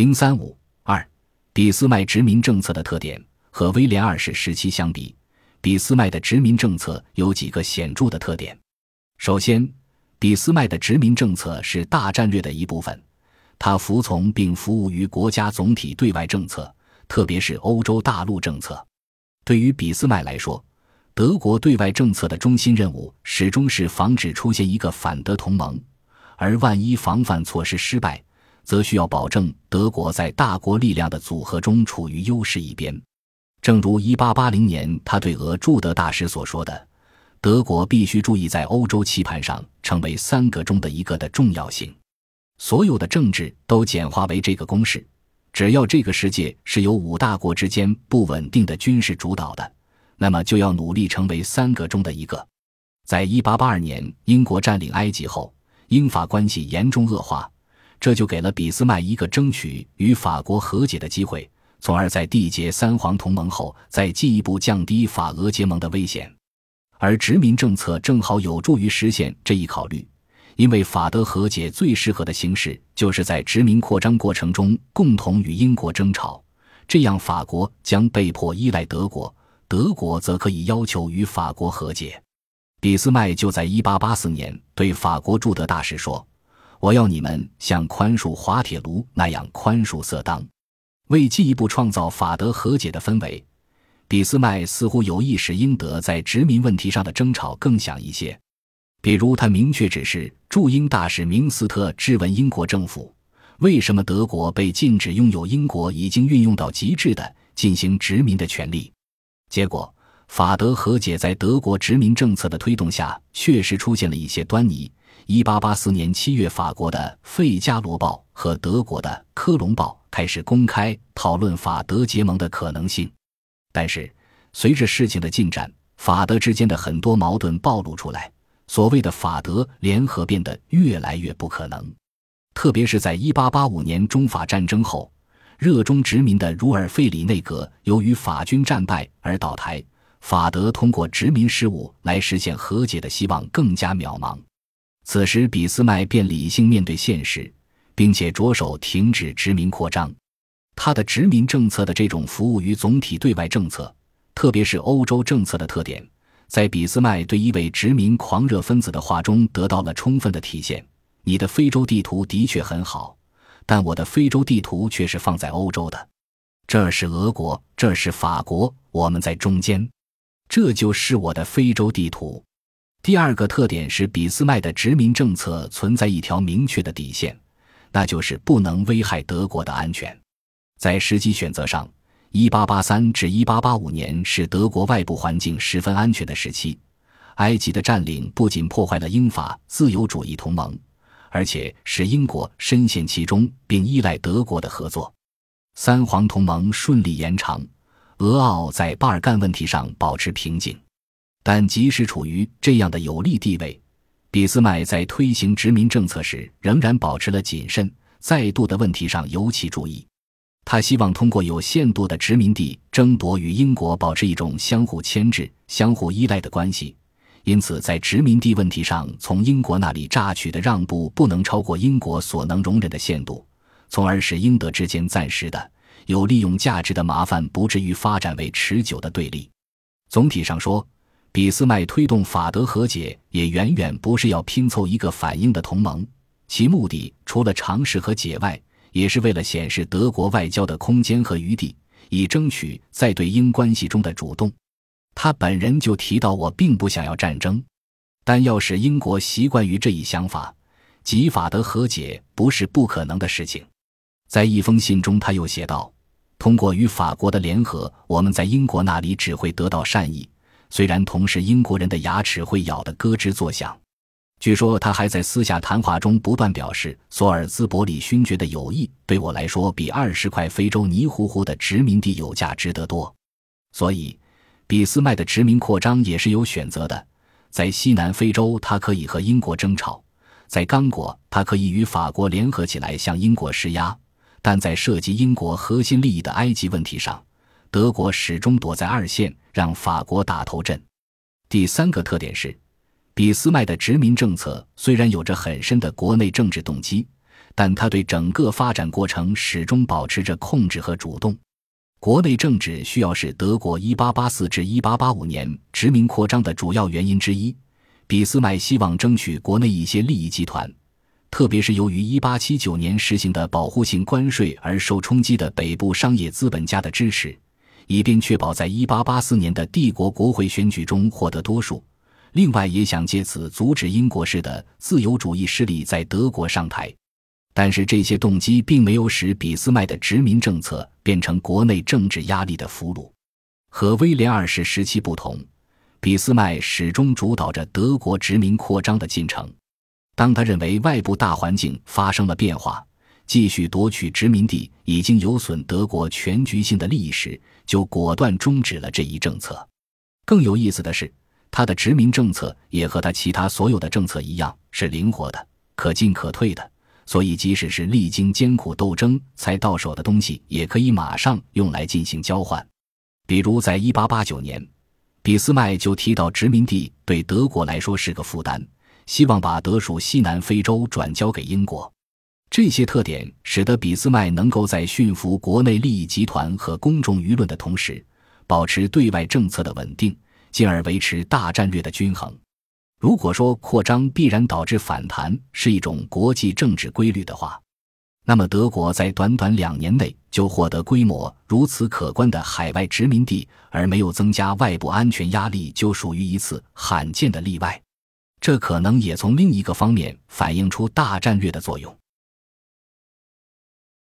零三五二，俾斯麦殖民政策的特点和威廉二世时期相比，俾斯麦的殖民政策有几个显著的特点。首先，俾斯麦的殖民政策是大战略的一部分，他服从并服务于国家总体对外政策，特别是欧洲大陆政策。对于俾斯麦来说，德国对外政策的中心任务始终是防止出现一个反德同盟，而万一防范措施失败，则需要保证德国在大国力量的组合中处于优势一边。正如1880年他对俄驻德大使所说的：“德国必须注意在欧洲棋盘上成为三个中的一个的重要性。”所有的政治都简化为这个公式：只要这个世界是由五大国之间不稳定的军事主导的。那么就要努力成为三个中的一个。在一八八二年英国占领埃及后，英法关系严重恶化，这就给了俾斯麦一个争取与法国和解的机会，从而在缔结三皇同盟后再进一步降低法俄结盟的危险。而殖民政策正好有助于实现这一考虑，因为法德和解最适合的形式就是在殖民扩张过程中共同与英国争吵，这样法国将被迫依赖德国。德国则可以要求与法国和解。俾斯麦就在1884年对法国驻德大使说：“我要你们像宽恕滑铁卢那样宽恕色当。”为进一步创造法德和解的氛围，俾斯麦似乎有意使英德在殖民问题上的争吵更响一些。比如，他明确指示驻英大使明斯特质问英国政府：“为什么德国被禁止拥有英国已经运用到极致的进行殖民的权利？”结果，法德和解在德国殖民政策的推动下，确实出现了一些端倪。一八八四年七月，法国的《费加罗报》和德国的《科隆报》开始公开讨论法德结盟的可能性。但是，随着事情的进展，法德之间的很多矛盾暴露出来，所谓的法德联合变得越来越不可能。特别是在一八八五年中法战争后。热衷殖民的茹尔费里内阁由于法军战败而倒台，法德通过殖民事务来实现和解的希望更加渺茫。此时，俾斯麦便理性面对现实，并且着手停止殖民扩张。他的殖民政策的这种服务于总体对外政策，特别是欧洲政策的特点，在俾斯麦对一位殖民狂热分子的话中得到了充分的体现：“你的非洲地图的确很好。”但我的非洲地图却是放在欧洲的，这是俄国，这是法国，我们在中间，这就是我的非洲地图。第二个特点是俾斯麦的殖民政策存在一条明确的底线，那就是不能危害德国的安全。在时机选择上，1883至1885年是德国外部环境十分安全的时期，埃及的占领不仅破坏了英法自由主义同盟。而且使英国深陷其中，并依赖德国的合作。三皇同盟顺利延长，俄奥在巴尔干问题上保持平静。但即使处于这样的有利地位，俾斯麦在推行殖民政策时仍然保持了谨慎，在度的问题上尤其注意。他希望通过有限度的殖民地争夺与英国保持一种相互牵制、相互依赖的关系。因此，在殖民地问题上，从英国那里榨取的让步不能超过英国所能容忍的限度，从而使英德之间暂时的有利用价值的麻烦不至于发展为持久的对立。总体上说，俾斯麦推动法德和解也远远不是要拼凑一个反英的同盟，其目的除了尝试和解外，也是为了显示德国外交的空间和余地，以争取在对英关系中的主动。他本人就提到，我并不想要战争，但要使英国习惯于这一想法，即法德和解不是不可能的事情。在一封信中，他又写道：“通过与法国的联合，我们在英国那里只会得到善意，虽然同时英国人的牙齿会咬得咯吱作响。”据说他还在私下谈话中不断表示，索尔兹伯里勋爵的友谊对我来说比二十块非洲泥糊糊的殖民地有价值得多，所以。俾斯麦的殖民扩张也是有选择的，在西南非洲，他可以和英国争吵；在刚果，他可以与法国联合起来向英国施压。但在涉及英国核心利益的埃及问题上，德国始终躲在二线，让法国打头阵。第三个特点是，俾斯麦的殖民政策虽然有着很深的国内政治动机，但他对整个发展过程始终保持着控制和主动。国内政治需要是德国1884至1885年殖民扩张的主要原因之一。俾斯麦希望争取国内一些利益集团，特别是由于1879年实行的保护性关税而受冲击的北部商业资本家的支持，以便确保在1884年的帝国国会选举中获得多数。另外，也想借此阻止英国式的自由主义势力在德国上台。但是，这些动机并没有使俾斯麦的殖民政策变成国内政治压力的俘虏。和威廉二世时期不同。俾斯麦始终主导着德国殖民扩张的进程。当他认为外部大环境发生了变化，继续夺取殖民地已经有损德国全局性的利益时，就果断终止了这一政策。更有意思的是，他的殖民政策也和他其他所有的政策一样，是灵活的、可进可退的。所以，即使是历经艰苦斗争才到手的东西，也可以马上用来进行交换。比如，在1889年。俾斯麦就提到，殖民地对德国来说是个负担，希望把德属西南非洲转交给英国。这些特点使得俾斯麦能够在驯服国内利益集团和公众舆论的同时，保持对外政策的稳定，进而维持大战略的均衡。如果说扩张必然导致反弹是一种国际政治规律的话，那么，德国在短短两年内就获得规模如此可观的海外殖民地，而没有增加外部安全压力，就属于一次罕见的例外。这可能也从另一个方面反映出大战略的作用。